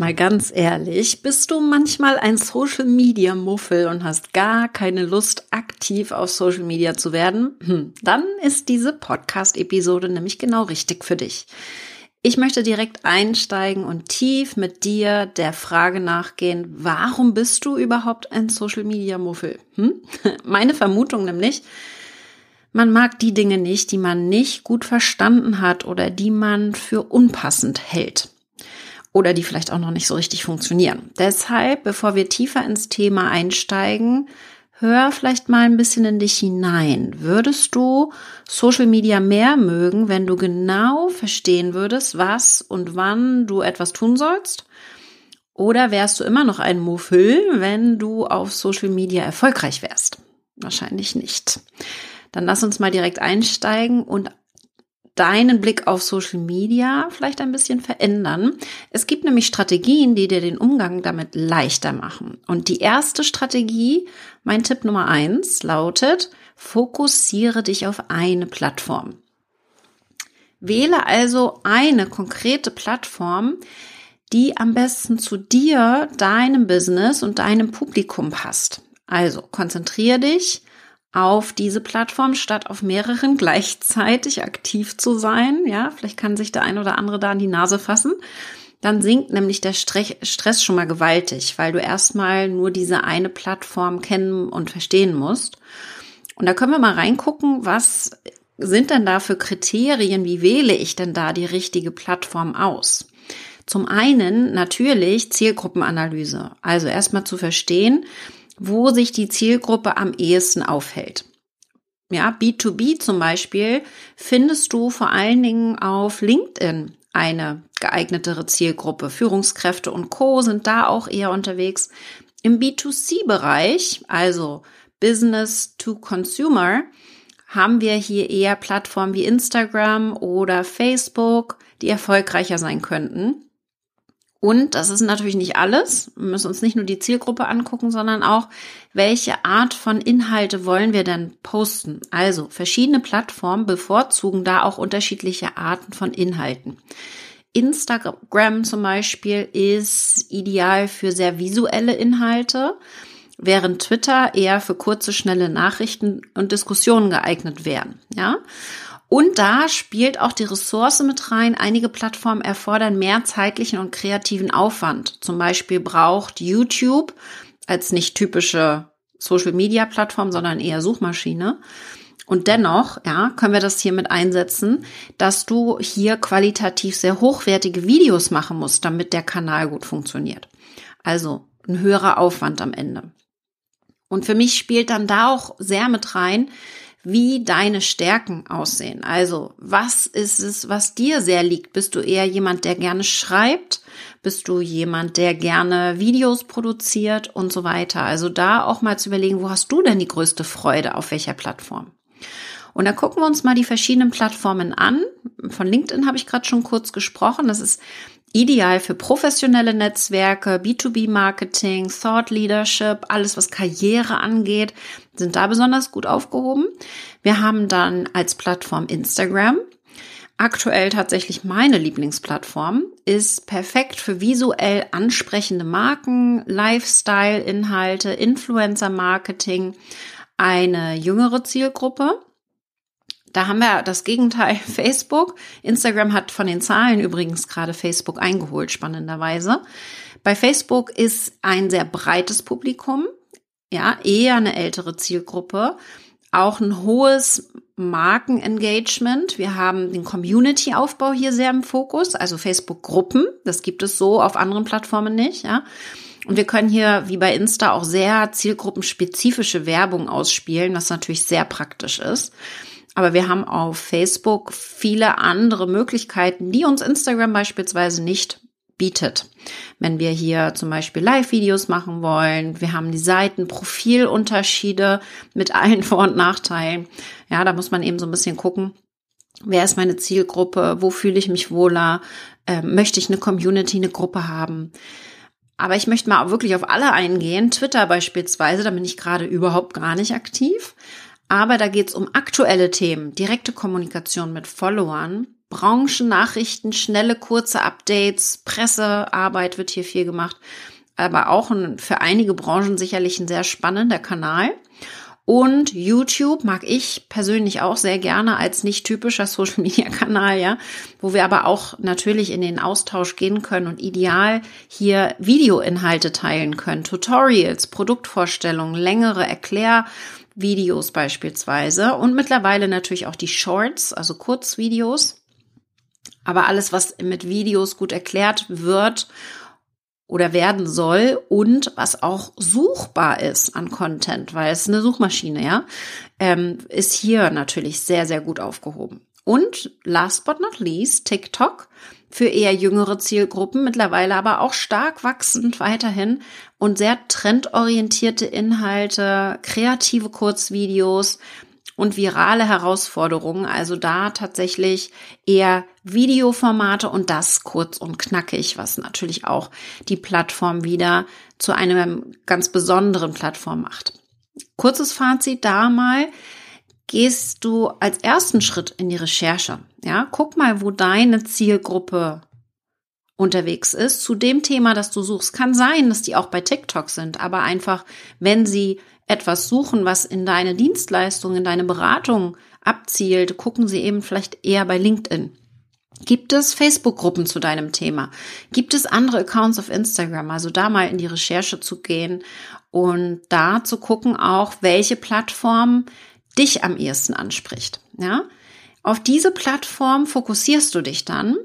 Mal ganz ehrlich, bist du manchmal ein Social Media Muffel und hast gar keine Lust, aktiv auf Social Media zu werden? Hm, dann ist diese Podcast-Episode nämlich genau richtig für dich. Ich möchte direkt einsteigen und tief mit dir der Frage nachgehen, warum bist du überhaupt ein Social Media Muffel? Hm? Meine Vermutung nämlich, man mag die Dinge nicht, die man nicht gut verstanden hat oder die man für unpassend hält oder die vielleicht auch noch nicht so richtig funktionieren. Deshalb, bevor wir tiefer ins Thema einsteigen, hör vielleicht mal ein bisschen in dich hinein. Würdest du Social Media mehr mögen, wenn du genau verstehen würdest, was und wann du etwas tun sollst? Oder wärst du immer noch ein Muffel, wenn du auf Social Media erfolgreich wärst? Wahrscheinlich nicht. Dann lass uns mal direkt einsteigen und deinen Blick auf Social Media vielleicht ein bisschen verändern. Es gibt nämlich Strategien, die dir den Umgang damit leichter machen. Und die erste Strategie, mein Tipp Nummer eins, lautet, fokussiere dich auf eine Plattform. Wähle also eine konkrete Plattform, die am besten zu dir, deinem Business und deinem Publikum passt. Also konzentriere dich auf diese Plattform, statt auf mehreren gleichzeitig aktiv zu sein. Ja, vielleicht kann sich der ein oder andere da an die Nase fassen. Dann sinkt nämlich der Stress schon mal gewaltig, weil du erstmal nur diese eine Plattform kennen und verstehen musst. Und da können wir mal reingucken, was sind denn da für Kriterien? Wie wähle ich denn da die richtige Plattform aus? Zum einen natürlich Zielgruppenanalyse. Also erstmal zu verstehen, wo sich die Zielgruppe am ehesten aufhält. Ja, B2B zum Beispiel findest du vor allen Dingen auf LinkedIn eine geeignetere Zielgruppe. Führungskräfte und Co. sind da auch eher unterwegs. Im B2C-Bereich, also Business to Consumer, haben wir hier eher Plattformen wie Instagram oder Facebook, die erfolgreicher sein könnten. Und das ist natürlich nicht alles. Wir müssen uns nicht nur die Zielgruppe angucken, sondern auch, welche Art von Inhalte wollen wir denn posten? Also verschiedene Plattformen bevorzugen da auch unterschiedliche Arten von Inhalten. Instagram zum Beispiel ist ideal für sehr visuelle Inhalte, während Twitter eher für kurze, schnelle Nachrichten und Diskussionen geeignet wären. Ja. Und da spielt auch die Ressource mit rein. Einige Plattformen erfordern mehr zeitlichen und kreativen Aufwand. Zum Beispiel braucht YouTube als nicht typische Social Media Plattform, sondern eher Suchmaschine. Und dennoch, ja, können wir das hier mit einsetzen, dass du hier qualitativ sehr hochwertige Videos machen musst, damit der Kanal gut funktioniert. Also ein höherer Aufwand am Ende. Und für mich spielt dann da auch sehr mit rein, wie deine Stärken aussehen. Also, was ist es, was dir sehr liegt? Bist du eher jemand, der gerne schreibt? Bist du jemand, der gerne Videos produziert und so weiter? Also da auch mal zu überlegen, wo hast du denn die größte Freude, auf welcher Plattform? Und da gucken wir uns mal die verschiedenen Plattformen an. Von LinkedIn habe ich gerade schon kurz gesprochen. Das ist ideal für professionelle Netzwerke, B2B-Marketing, Thought Leadership, alles was Karriere angeht, sind da besonders gut aufgehoben. Wir haben dann als Plattform Instagram. Aktuell tatsächlich meine Lieblingsplattform ist perfekt für visuell ansprechende Marken, Lifestyle-Inhalte, Influencer-Marketing, eine jüngere Zielgruppe. Da haben wir das Gegenteil Facebook. Instagram hat von den Zahlen übrigens gerade Facebook eingeholt, spannenderweise. Bei Facebook ist ein sehr breites Publikum, ja, eher eine ältere Zielgruppe, auch ein hohes Markenengagement. Wir haben den Community-Aufbau hier sehr im Fokus, also Facebook-Gruppen. Das gibt es so auf anderen Plattformen nicht, ja. Und wir können hier, wie bei Insta, auch sehr zielgruppenspezifische Werbung ausspielen, was natürlich sehr praktisch ist. Aber wir haben auf Facebook viele andere Möglichkeiten, die uns Instagram beispielsweise nicht bietet. Wenn wir hier zum Beispiel Live-Videos machen wollen, wir haben die Seiten, Profilunterschiede mit allen Vor- und Nachteilen. Ja, da muss man eben so ein bisschen gucken, Wer ist meine Zielgruppe? Wo fühle ich mich wohler? Ähm, möchte ich eine Community, eine Gruppe haben? Aber ich möchte mal wirklich auf alle eingehen. Twitter beispielsweise, da bin ich gerade überhaupt gar nicht aktiv. Aber da geht es um aktuelle Themen, direkte Kommunikation mit Followern, Branchennachrichten, schnelle, kurze Updates, Pressearbeit wird hier viel gemacht. Aber auch ein, für einige Branchen sicherlich ein sehr spannender Kanal. Und YouTube mag ich persönlich auch sehr gerne als nicht typischer Social Media Kanal, ja, wo wir aber auch natürlich in den Austausch gehen können und ideal hier Videoinhalte teilen können, Tutorials, Produktvorstellungen, längere Erklärvideos beispielsweise und mittlerweile natürlich auch die Shorts, also Kurzvideos. Aber alles, was mit Videos gut erklärt wird oder werden soll und was auch suchbar ist an Content, weil es eine Suchmaschine, ja, ähm, ist hier natürlich sehr, sehr gut aufgehoben. Und last but not least, TikTok für eher jüngere Zielgruppen, mittlerweile aber auch stark wachsend weiterhin und sehr trendorientierte Inhalte, kreative Kurzvideos, und virale Herausforderungen, also da tatsächlich eher Videoformate und das kurz und knackig, was natürlich auch die Plattform wieder zu einem ganz besonderen Plattform macht. Kurzes Fazit da mal, gehst du als ersten Schritt in die Recherche. Ja, guck mal, wo deine Zielgruppe unterwegs ist zu dem Thema, das du suchst. Kann sein, dass die auch bei TikTok sind, aber einfach, wenn sie etwas suchen, was in deine Dienstleistung, in deine Beratung abzielt, gucken sie eben vielleicht eher bei LinkedIn. Gibt es Facebook-Gruppen zu deinem Thema? Gibt es andere Accounts auf Instagram? Also da mal in die Recherche zu gehen und da zu gucken auch, welche Plattform dich am ehesten anspricht. Ja? Auf diese Plattform fokussierst du dich dann.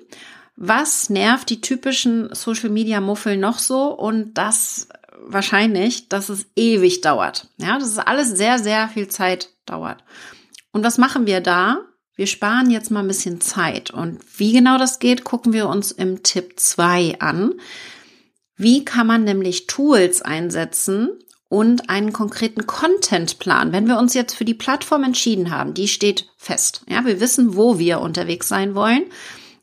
Was nervt die typischen Social Media Muffel noch so? Und das wahrscheinlich, dass es ewig dauert. Ja, dass es alles sehr, sehr viel Zeit dauert. Und was machen wir da? Wir sparen jetzt mal ein bisschen Zeit. Und wie genau das geht, gucken wir uns im Tipp 2 an. Wie kann man nämlich Tools einsetzen und einen konkreten Contentplan? Wenn wir uns jetzt für die Plattform entschieden haben, die steht fest. Ja, wir wissen, wo wir unterwegs sein wollen,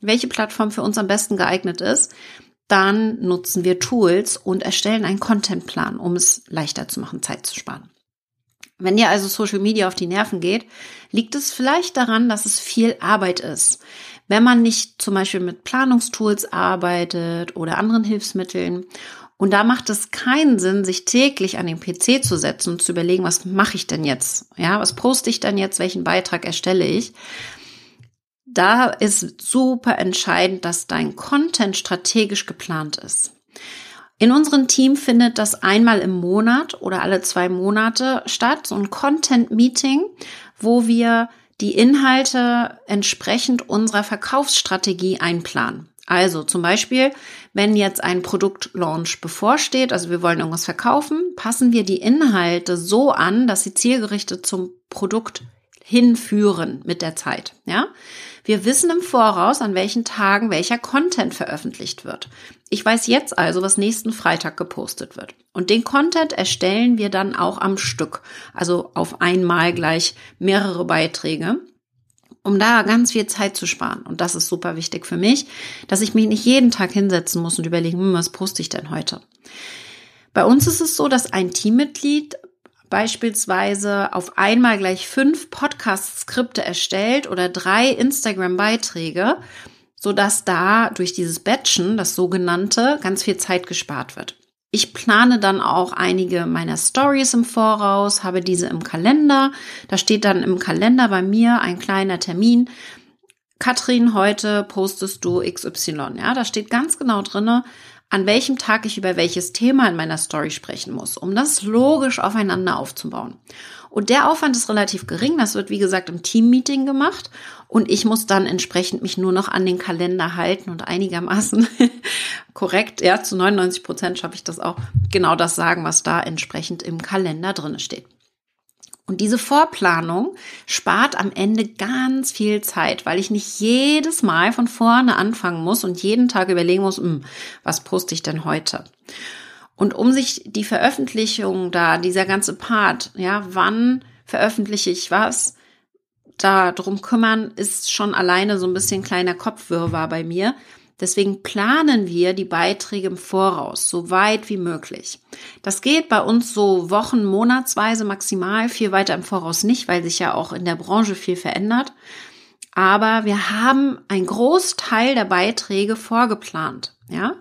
welche Plattform für uns am besten geeignet ist dann nutzen wir Tools und erstellen einen Contentplan, um es leichter zu machen, Zeit zu sparen. Wenn dir also Social Media auf die Nerven geht, liegt es vielleicht daran, dass es viel Arbeit ist. Wenn man nicht zum Beispiel mit Planungstools arbeitet oder anderen Hilfsmitteln. Und da macht es keinen Sinn, sich täglich an den PC zu setzen und zu überlegen, was mache ich denn jetzt? Ja, was poste ich denn jetzt? Welchen Beitrag erstelle ich? Da ist super entscheidend, dass dein Content strategisch geplant ist. In unserem Team findet das einmal im Monat oder alle zwei Monate statt, so ein Content-Meeting, wo wir die Inhalte entsprechend unserer Verkaufsstrategie einplanen. Also zum Beispiel, wenn jetzt ein Produktlaunch bevorsteht, also wir wollen irgendwas verkaufen, passen wir die Inhalte so an, dass sie zielgerichtet zum Produkt hinführen mit der Zeit. Ja, wir wissen im Voraus, an welchen Tagen welcher Content veröffentlicht wird. Ich weiß jetzt also, was nächsten Freitag gepostet wird. Und den Content erstellen wir dann auch am Stück, also auf einmal gleich mehrere Beiträge um da ganz viel Zeit zu sparen. Und das ist super wichtig für mich, dass ich mich nicht jeden Tag hinsetzen muss und überlegen, hm, was poste ich denn heute? Bei uns ist es so, dass ein Teammitglied beispielsweise auf einmal gleich fünf Podcast-Skripte erstellt oder drei Instagram-Beiträge, so dass da durch dieses Batchen, das sogenannte, ganz viel Zeit gespart wird. Ich plane dann auch einige meiner Stories im Voraus, habe diese im Kalender. Da steht dann im Kalender bei mir ein kleiner Termin. Katrin, heute postest du XY. Ja, da steht ganz genau drinne, an welchem Tag ich über welches Thema in meiner Story sprechen muss, um das logisch aufeinander aufzubauen. Und der Aufwand ist relativ gering. Das wird, wie gesagt, im Teammeeting gemacht. Und ich muss dann entsprechend mich nur noch an den Kalender halten und einigermaßen korrekt, ja, zu 99 Prozent schaffe ich das auch, genau das sagen, was da entsprechend im Kalender drin steht. Und diese Vorplanung spart am Ende ganz viel Zeit, weil ich nicht jedes Mal von vorne anfangen muss und jeden Tag überlegen muss, hm, was poste ich denn heute? Und um sich die Veröffentlichung da, dieser ganze Part, ja, wann veröffentliche ich was, darum kümmern, ist schon alleine so ein bisschen kleiner Kopfwirrwarr bei mir. Deswegen planen wir die Beiträge im Voraus, so weit wie möglich. Das geht bei uns so Wochen, Monatsweise maximal, viel weiter im Voraus nicht, weil sich ja auch in der Branche viel verändert. Aber wir haben einen Großteil der Beiträge vorgeplant, ja.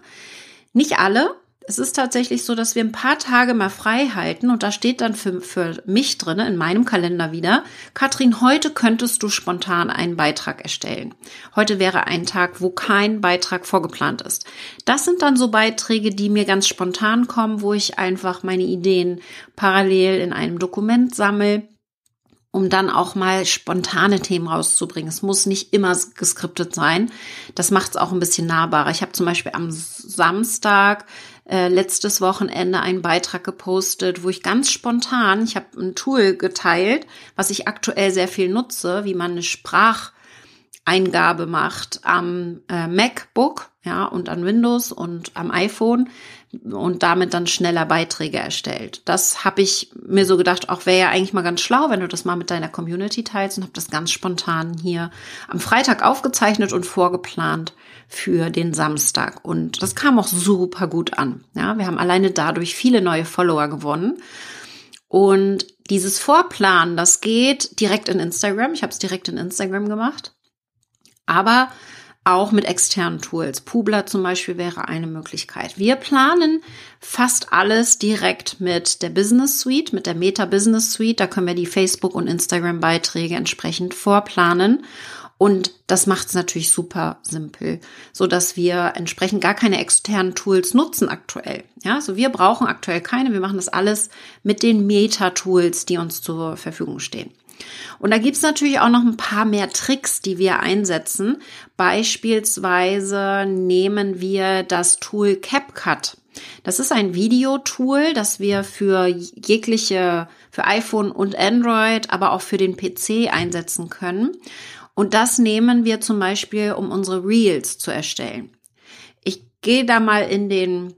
Nicht alle, es ist tatsächlich so, dass wir ein paar Tage mal frei halten und da steht dann für, für mich drinne in meinem Kalender wieder, Katrin, heute könntest du spontan einen Beitrag erstellen. Heute wäre ein Tag, wo kein Beitrag vorgeplant ist. Das sind dann so Beiträge, die mir ganz spontan kommen, wo ich einfach meine Ideen parallel in einem Dokument sammle um dann auch mal spontane Themen rauszubringen. Es muss nicht immer geskriptet sein. Das macht es auch ein bisschen nahbarer. Ich habe zum Beispiel am Samstag äh, letztes Wochenende einen Beitrag gepostet, wo ich ganz spontan, ich habe ein Tool geteilt, was ich aktuell sehr viel nutze, wie man eine Spracheingabe macht am äh, MacBook, ja, und an Windows und am iPhone und damit dann schneller Beiträge erstellt. Das habe ich mir so gedacht, auch wäre ja eigentlich mal ganz schlau, wenn du das mal mit deiner Community teilst und habe das ganz spontan hier am Freitag aufgezeichnet und vorgeplant für den Samstag. Und das kam auch super gut an. Ja, wir haben alleine dadurch viele neue Follower gewonnen. Und dieses Vorplanen, das geht direkt in Instagram. Ich habe es direkt in Instagram gemacht. Aber auch mit externen Tools. Publer zum Beispiel wäre eine Möglichkeit. Wir planen fast alles direkt mit der Business Suite, mit der Meta Business Suite. Da können wir die Facebook- und Instagram-Beiträge entsprechend vorplanen. Und das macht es natürlich super simpel, so dass wir entsprechend gar keine externen Tools nutzen aktuell. Ja, also wir brauchen aktuell keine. Wir machen das alles mit den Meta-Tools, die uns zur Verfügung stehen. Und da gibt's natürlich auch noch ein paar mehr Tricks, die wir einsetzen. Beispielsweise nehmen wir das Tool CapCut. Das ist ein Videotool, das wir für jegliche, für iPhone und Android, aber auch für den PC einsetzen können. Und das nehmen wir zum Beispiel, um unsere Reels zu erstellen. Ich gehe da mal in den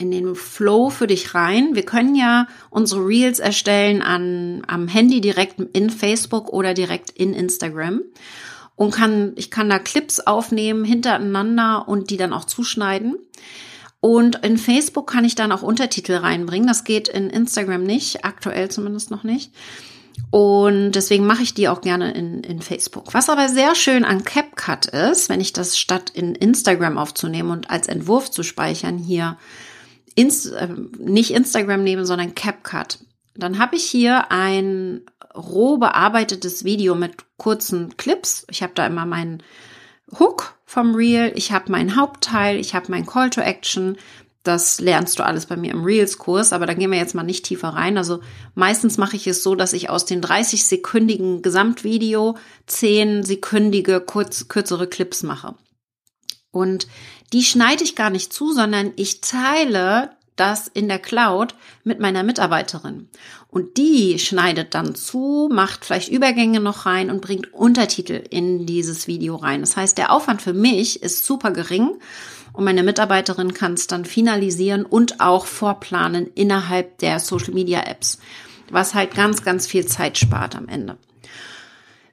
in den Flow für dich rein. Wir können ja unsere Reels erstellen an, am Handy direkt in Facebook oder direkt in Instagram. Und kann, ich kann da Clips aufnehmen hintereinander und die dann auch zuschneiden. Und in Facebook kann ich dann auch Untertitel reinbringen. Das geht in Instagram nicht, aktuell zumindest noch nicht. Und deswegen mache ich die auch gerne in, in Facebook. Was aber sehr schön an CapCut ist, wenn ich das statt in Instagram aufzunehmen und als Entwurf zu speichern, hier Inst äh, nicht Instagram nehme, sondern CapCut. Dann habe ich hier ein roh bearbeitetes Video mit kurzen Clips. Ich habe da immer meinen Hook vom Reel, ich habe meinen Hauptteil, ich habe mein Call to Action. Das lernst du alles bei mir im Reels-Kurs, aber da gehen wir jetzt mal nicht tiefer rein. Also meistens mache ich es so, dass ich aus den 30-sekündigen Gesamtvideo 10-sekündige kurz, kürzere Clips mache. Und die schneide ich gar nicht zu, sondern ich teile das in der Cloud mit meiner Mitarbeiterin. Und die schneidet dann zu, macht vielleicht Übergänge noch rein und bringt Untertitel in dieses Video rein. Das heißt, der Aufwand für mich ist super gering und meine Mitarbeiterin kann es dann finalisieren und auch vorplanen innerhalb der Social Media Apps, was halt ganz, ganz viel Zeit spart am Ende.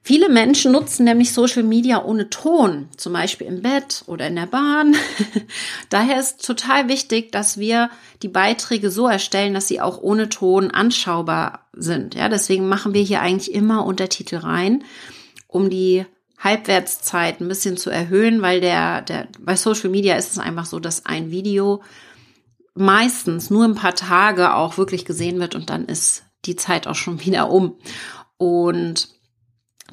Viele Menschen nutzen nämlich Social Media ohne Ton, zum Beispiel im Bett oder in der Bahn. Daher ist total wichtig, dass wir die Beiträge so erstellen, dass sie auch ohne Ton anschaubar sind. Ja, deswegen machen wir hier eigentlich immer Untertitel rein, um die Halbwertszeit ein bisschen zu erhöhen, weil der, der, bei Social Media ist es einfach so, dass ein Video meistens nur ein paar Tage auch wirklich gesehen wird und dann ist die Zeit auch schon wieder um. Und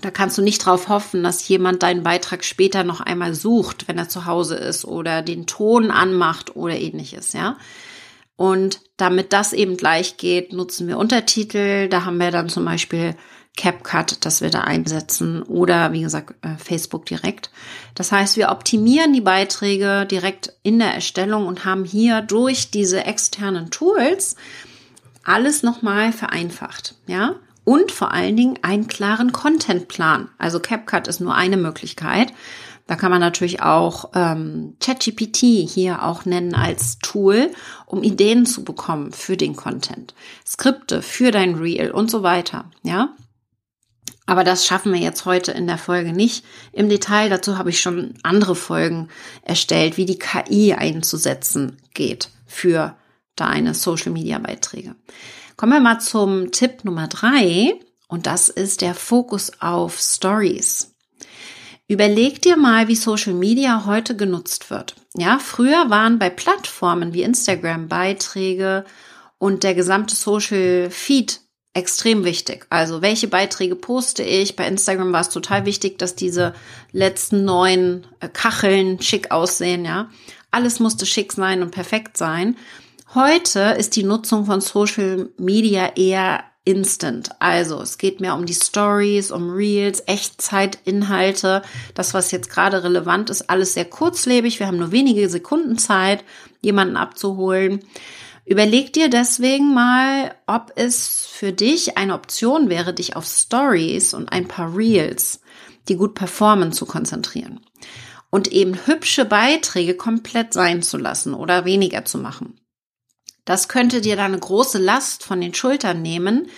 da kannst du nicht drauf hoffen, dass jemand deinen Beitrag später noch einmal sucht, wenn er zu Hause ist oder den Ton anmacht oder ähnliches, ja. Und damit das eben gleich geht, nutzen wir Untertitel. Da haben wir dann zum Beispiel CapCut, das wir da einsetzen oder wie gesagt äh, Facebook direkt. Das heißt, wir optimieren die Beiträge direkt in der Erstellung und haben hier durch diese externen Tools alles nochmal vereinfacht, ja und vor allen Dingen einen klaren Contentplan. Also CapCut ist nur eine Möglichkeit. Da kann man natürlich auch ähm, ChatGPT hier auch nennen als Tool, um Ideen zu bekommen für den Content, Skripte für dein Reel und so weiter. Ja, Aber das schaffen wir jetzt heute in der Folge nicht im Detail. Dazu habe ich schon andere Folgen erstellt, wie die KI einzusetzen geht für deine Social-Media-Beiträge. Kommen wir mal zum Tipp Nummer drei und das ist der Fokus auf Stories. Überleg dir mal, wie Social Media heute genutzt wird. Ja, früher waren bei Plattformen wie Instagram Beiträge und der gesamte Social Feed extrem wichtig. Also welche Beiträge poste ich? Bei Instagram war es total wichtig, dass diese letzten neun äh, Kacheln schick aussehen, ja. Alles musste schick sein und perfekt sein. Heute ist die Nutzung von Social Media eher instant. Also es geht mehr um die Stories, um Reels, Echtzeitinhalte. Das, was jetzt gerade relevant ist, alles sehr kurzlebig. Wir haben nur wenige Sekunden Zeit, jemanden abzuholen. Überleg dir deswegen mal, ob es für dich eine Option wäre, dich auf Stories und ein paar Reels, die gut performen, zu konzentrieren. Und eben hübsche Beiträge komplett sein zu lassen oder weniger zu machen. Das könnte dir dann eine große Last von den Schultern nehmen,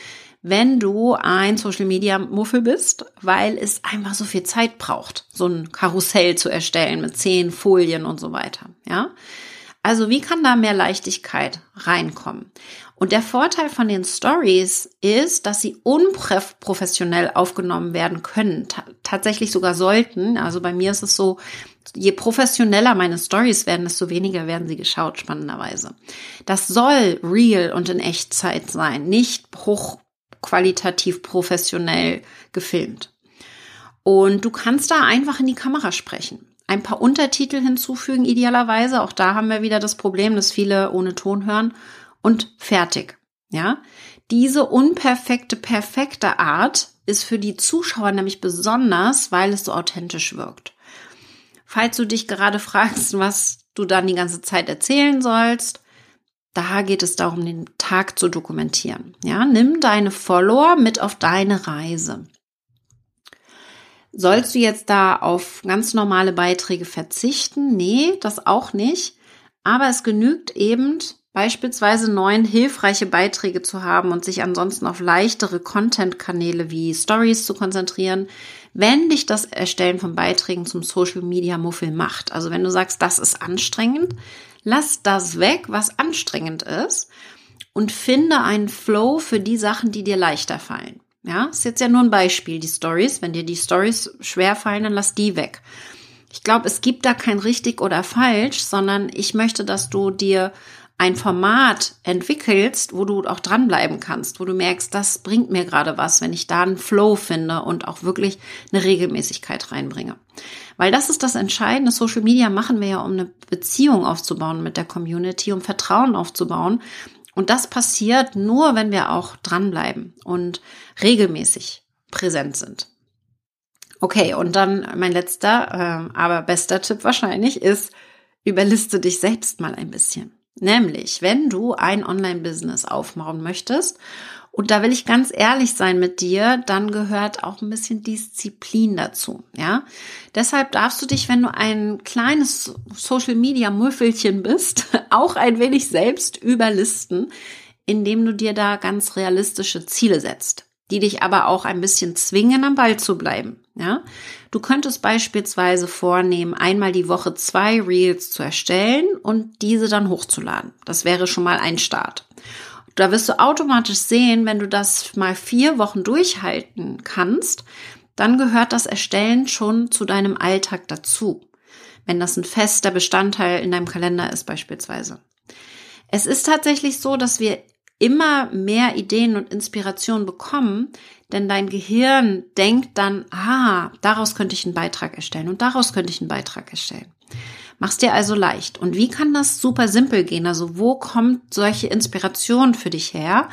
wenn du ein Social Media Muffel bist, weil es einfach so viel Zeit braucht, so ein Karussell zu erstellen mit zehn Folien und so weiter. Ja. Also wie kann da mehr Leichtigkeit reinkommen? Und der Vorteil von den Stories ist, dass sie unprofessionell aufgenommen werden können, tatsächlich sogar sollten. Also bei mir ist es so, je professioneller meine Stories werden, desto weniger werden sie geschaut, spannenderweise. Das soll real und in Echtzeit sein, nicht hochqualitativ professionell gefilmt. Und du kannst da einfach in die Kamera sprechen ein paar Untertitel hinzufügen, idealerweise. Auch da haben wir wieder das Problem, dass viele ohne Ton hören und fertig. Ja, diese unperfekte, perfekte Art ist für die Zuschauer nämlich besonders, weil es so authentisch wirkt. Falls du dich gerade fragst, was du dann die ganze Zeit erzählen sollst, da geht es darum, den Tag zu dokumentieren. Ja, nimm deine Follower mit auf deine Reise. Sollst du jetzt da auf ganz normale Beiträge verzichten? Nee, das auch nicht. Aber es genügt eben, beispielsweise neun hilfreiche Beiträge zu haben und sich ansonsten auf leichtere Content-Kanäle wie Stories zu konzentrieren, wenn dich das Erstellen von Beiträgen zum Social Media Muffel macht. Also wenn du sagst, das ist anstrengend, lass das weg, was anstrengend ist und finde einen Flow für die Sachen, die dir leichter fallen. Ja, ist jetzt ja nur ein Beispiel, die Stories. Wenn dir die Stories schwer fallen, dann lass die weg. Ich glaube, es gibt da kein richtig oder falsch, sondern ich möchte, dass du dir ein Format entwickelst, wo du auch dranbleiben kannst, wo du merkst, das bringt mir gerade was, wenn ich da einen Flow finde und auch wirklich eine Regelmäßigkeit reinbringe. Weil das ist das Entscheidende. Social Media machen wir ja, um eine Beziehung aufzubauen mit der Community, um Vertrauen aufzubauen. Und das passiert nur, wenn wir auch dranbleiben und regelmäßig präsent sind. Okay, und dann mein letzter, äh, aber bester Tipp wahrscheinlich ist, überliste dich selbst mal ein bisschen. Nämlich, wenn du ein Online-Business aufbauen möchtest und da will ich ganz ehrlich sein mit dir, dann gehört auch ein bisschen Disziplin dazu, ja. Deshalb darfst du dich, wenn du ein kleines Social Media Müffelchen bist, auch ein wenig selbst überlisten, indem du dir da ganz realistische Ziele setzt, die dich aber auch ein bisschen zwingen, am Ball zu bleiben, ja. Du könntest beispielsweise vornehmen, einmal die Woche zwei Reels zu erstellen und diese dann hochzuladen. Das wäre schon mal ein Start. Da wirst du automatisch sehen, wenn du das mal vier Wochen durchhalten kannst, dann gehört das Erstellen schon zu deinem Alltag dazu. Wenn das ein fester Bestandteil in deinem Kalender ist beispielsweise. Es ist tatsächlich so, dass wir immer mehr Ideen und Inspirationen bekommen, denn dein Gehirn denkt dann, ah, daraus könnte ich einen Beitrag erstellen und daraus könnte ich einen Beitrag erstellen. Mach's dir also leicht. Und wie kann das super simpel gehen? Also wo kommt solche Inspiration für dich her?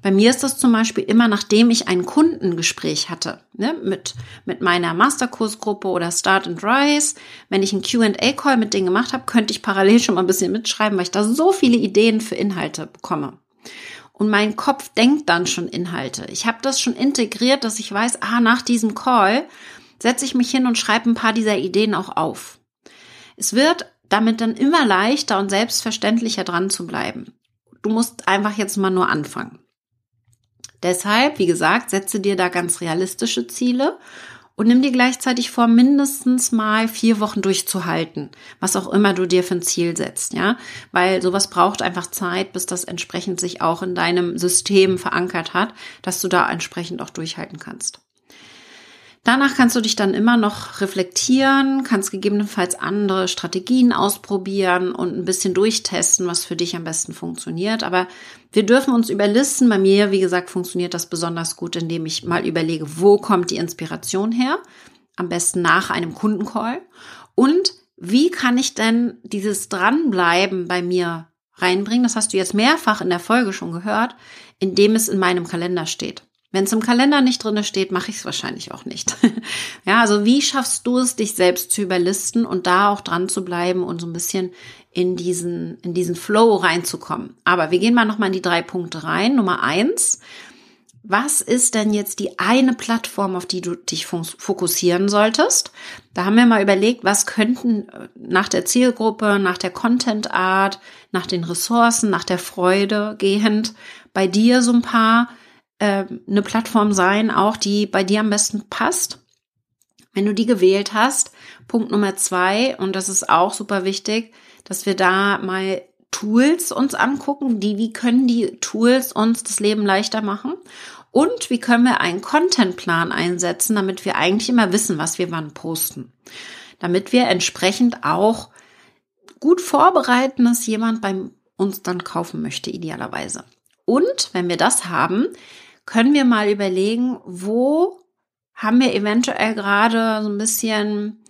Bei mir ist das zum Beispiel immer, nachdem ich ein Kundengespräch hatte, ne, mit, mit meiner Masterkursgruppe oder Start and Rise. Wenn ich einen Q&A-Call mit denen gemacht habe, könnte ich parallel schon mal ein bisschen mitschreiben, weil ich da so viele Ideen für Inhalte bekomme. Und mein Kopf denkt dann schon Inhalte. Ich habe das schon integriert, dass ich weiß, ah, nach diesem Call setze ich mich hin und schreibe ein paar dieser Ideen auch auf. Es wird damit dann immer leichter und selbstverständlicher dran zu bleiben. Du musst einfach jetzt mal nur anfangen. Deshalb, wie gesagt, setze dir da ganz realistische Ziele und nimm dir gleichzeitig vor, mindestens mal vier Wochen durchzuhalten, was auch immer du dir für ein Ziel setzt, ja, weil sowas braucht einfach Zeit, bis das entsprechend sich auch in deinem System verankert hat, dass du da entsprechend auch durchhalten kannst. Danach kannst du dich dann immer noch reflektieren, kannst gegebenenfalls andere Strategien ausprobieren und ein bisschen durchtesten, was für dich am besten funktioniert. Aber wir dürfen uns überlisten. Bei mir, wie gesagt, funktioniert das besonders gut, indem ich mal überlege, wo kommt die Inspiration her? Am besten nach einem Kundencall. Und wie kann ich denn dieses Dranbleiben bei mir reinbringen? Das hast du jetzt mehrfach in der Folge schon gehört, indem es in meinem Kalender steht. Wenn es im Kalender nicht drinne steht, mache ich es wahrscheinlich auch nicht. ja, also wie schaffst du es, dich selbst zu überlisten und da auch dran zu bleiben und so ein bisschen in diesen, in diesen Flow reinzukommen? Aber wir gehen mal nochmal in die drei Punkte rein. Nummer eins. Was ist denn jetzt die eine Plattform, auf die du dich fokussieren solltest? Da haben wir mal überlegt, was könnten äh, nach der Zielgruppe, nach der Content Art, nach den Ressourcen, nach der Freude gehend bei dir so ein paar äh, eine Plattform sein, auch die bei dir am besten passt. Wenn du die gewählt hast, Punkt Nummer zwei, und das ist auch super wichtig, dass wir da mal Tools uns angucken, die, wie können die Tools uns das Leben leichter machen? Und wie können wir einen Contentplan einsetzen, damit wir eigentlich immer wissen, was wir wann posten? Damit wir entsprechend auch gut vorbereiten, dass jemand bei uns dann kaufen möchte, idealerweise. Und wenn wir das haben, können wir mal überlegen, wo haben wir eventuell gerade so ein bisschen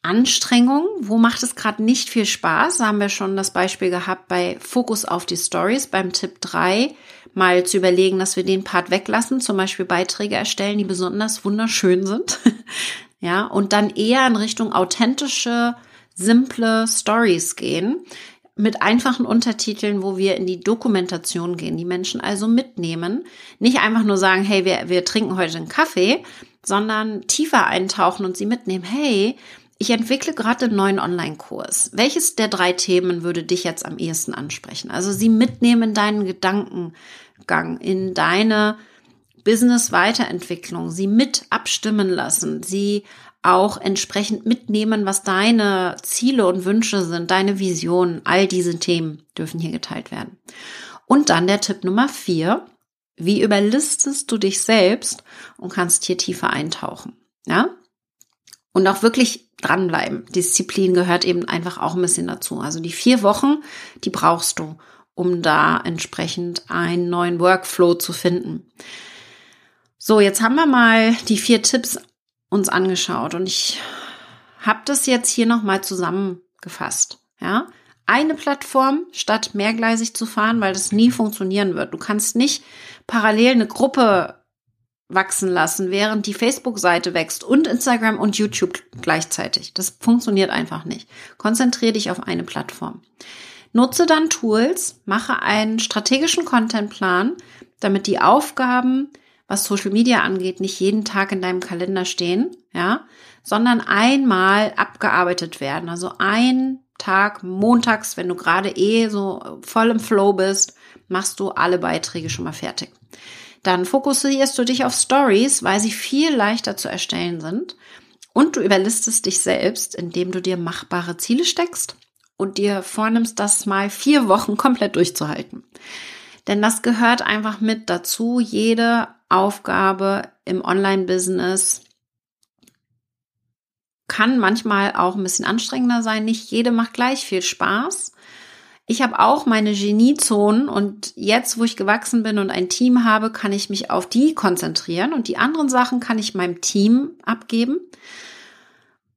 Anstrengung, wo macht es gerade nicht viel Spaß? Da haben wir schon das Beispiel gehabt bei Fokus auf die Stories beim Tipp 3, mal zu überlegen, dass wir den Part weglassen, zum Beispiel Beiträge erstellen, die besonders wunderschön sind. ja, und dann eher in Richtung authentische, simple Stories gehen mit einfachen Untertiteln, wo wir in die Dokumentation gehen, die Menschen also mitnehmen. Nicht einfach nur sagen, hey, wir, wir trinken heute einen Kaffee, sondern tiefer eintauchen und sie mitnehmen, hey, ich entwickle gerade einen neuen Online-Kurs. Welches der drei Themen würde dich jetzt am ehesten ansprechen? Also sie mitnehmen in deinen Gedankengang, in deine Business-Weiterentwicklung, sie mit abstimmen lassen, sie auch entsprechend mitnehmen, was deine Ziele und Wünsche sind, deine Visionen, all diese Themen dürfen hier geteilt werden. Und dann der Tipp Nummer vier. Wie überlistest du dich selbst und kannst hier tiefer eintauchen? Ja? Und auch wirklich dranbleiben. Disziplin gehört eben einfach auch ein bisschen dazu. Also die vier Wochen, die brauchst du, um da entsprechend einen neuen Workflow zu finden. So, jetzt haben wir mal die vier Tipps uns angeschaut und ich habe das jetzt hier nochmal zusammengefasst. Ja, eine Plattform statt mehrgleisig zu fahren, weil das nie funktionieren wird. Du kannst nicht parallel eine Gruppe wachsen lassen, während die Facebook-Seite wächst und Instagram und YouTube gleichzeitig. Das funktioniert einfach nicht. Konzentriere dich auf eine Plattform. Nutze dann Tools, mache einen strategischen Contentplan, damit die Aufgaben was Social Media angeht, nicht jeden Tag in deinem Kalender stehen, ja, sondern einmal abgearbeitet werden. Also ein Tag montags, wenn du gerade eh so voll im Flow bist, machst du alle Beiträge schon mal fertig. Dann fokussierst du dich auf Stories, weil sie viel leichter zu erstellen sind. Und du überlistest dich selbst, indem du dir machbare Ziele steckst und dir vornimmst, das mal vier Wochen komplett durchzuhalten. Denn das gehört einfach mit dazu. Jede Aufgabe im Online-Business kann manchmal auch ein bisschen anstrengender sein. Nicht jede macht gleich viel Spaß. Ich habe auch meine Geniezonen und jetzt, wo ich gewachsen bin und ein Team habe, kann ich mich auf die konzentrieren und die anderen Sachen kann ich meinem Team abgeben.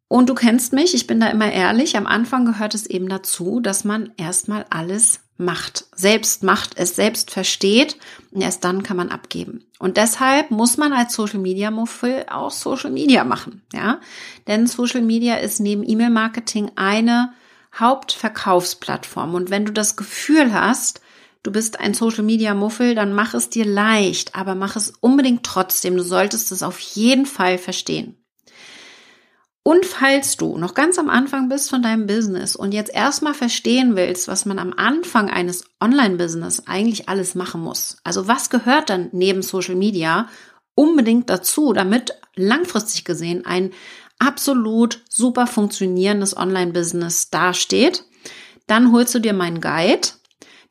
Und du kennst mich, ich bin da immer ehrlich. Am Anfang gehört es eben dazu, dass man erstmal alles macht, selbst macht, es selbst versteht und erst dann kann man abgeben. Und deshalb muss man als Social Media Muffel auch Social Media machen, ja? Denn Social Media ist neben E-Mail Marketing eine Hauptverkaufsplattform und wenn du das Gefühl hast, du bist ein Social Media Muffel, dann mach es dir leicht, aber mach es unbedingt trotzdem. Du solltest es auf jeden Fall verstehen. Und falls du noch ganz am Anfang bist von deinem Business und jetzt erstmal verstehen willst, was man am Anfang eines Online-Business eigentlich alles machen muss, also was gehört dann neben Social Media unbedingt dazu, damit langfristig gesehen ein absolut super funktionierendes Online-Business dasteht, dann holst du dir meinen Guide.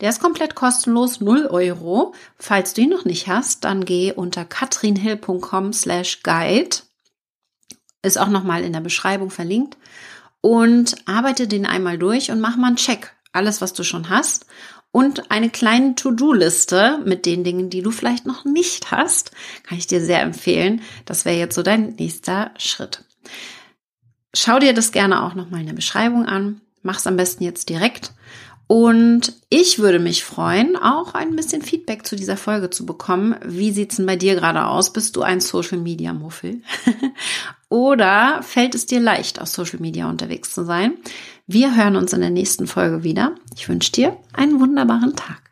Der ist komplett kostenlos, 0 Euro. Falls du ihn noch nicht hast, dann geh unter katrinhill.com slash guide ist auch nochmal in der Beschreibung verlinkt. Und arbeite den einmal durch und mach mal einen Check. Alles, was du schon hast. Und eine kleine To-Do-Liste mit den Dingen, die du vielleicht noch nicht hast, kann ich dir sehr empfehlen. Das wäre jetzt so dein nächster Schritt. Schau dir das gerne auch nochmal in der Beschreibung an. Mach's am besten jetzt direkt und ich würde mich freuen, auch ein bisschen Feedback zu dieser Folge zu bekommen. Wie sieht's denn bei dir gerade aus? Bist du ein Social Media Muffel? Oder fällt es dir leicht, auf Social Media unterwegs zu sein? Wir hören uns in der nächsten Folge wieder. Ich wünsche dir einen wunderbaren Tag.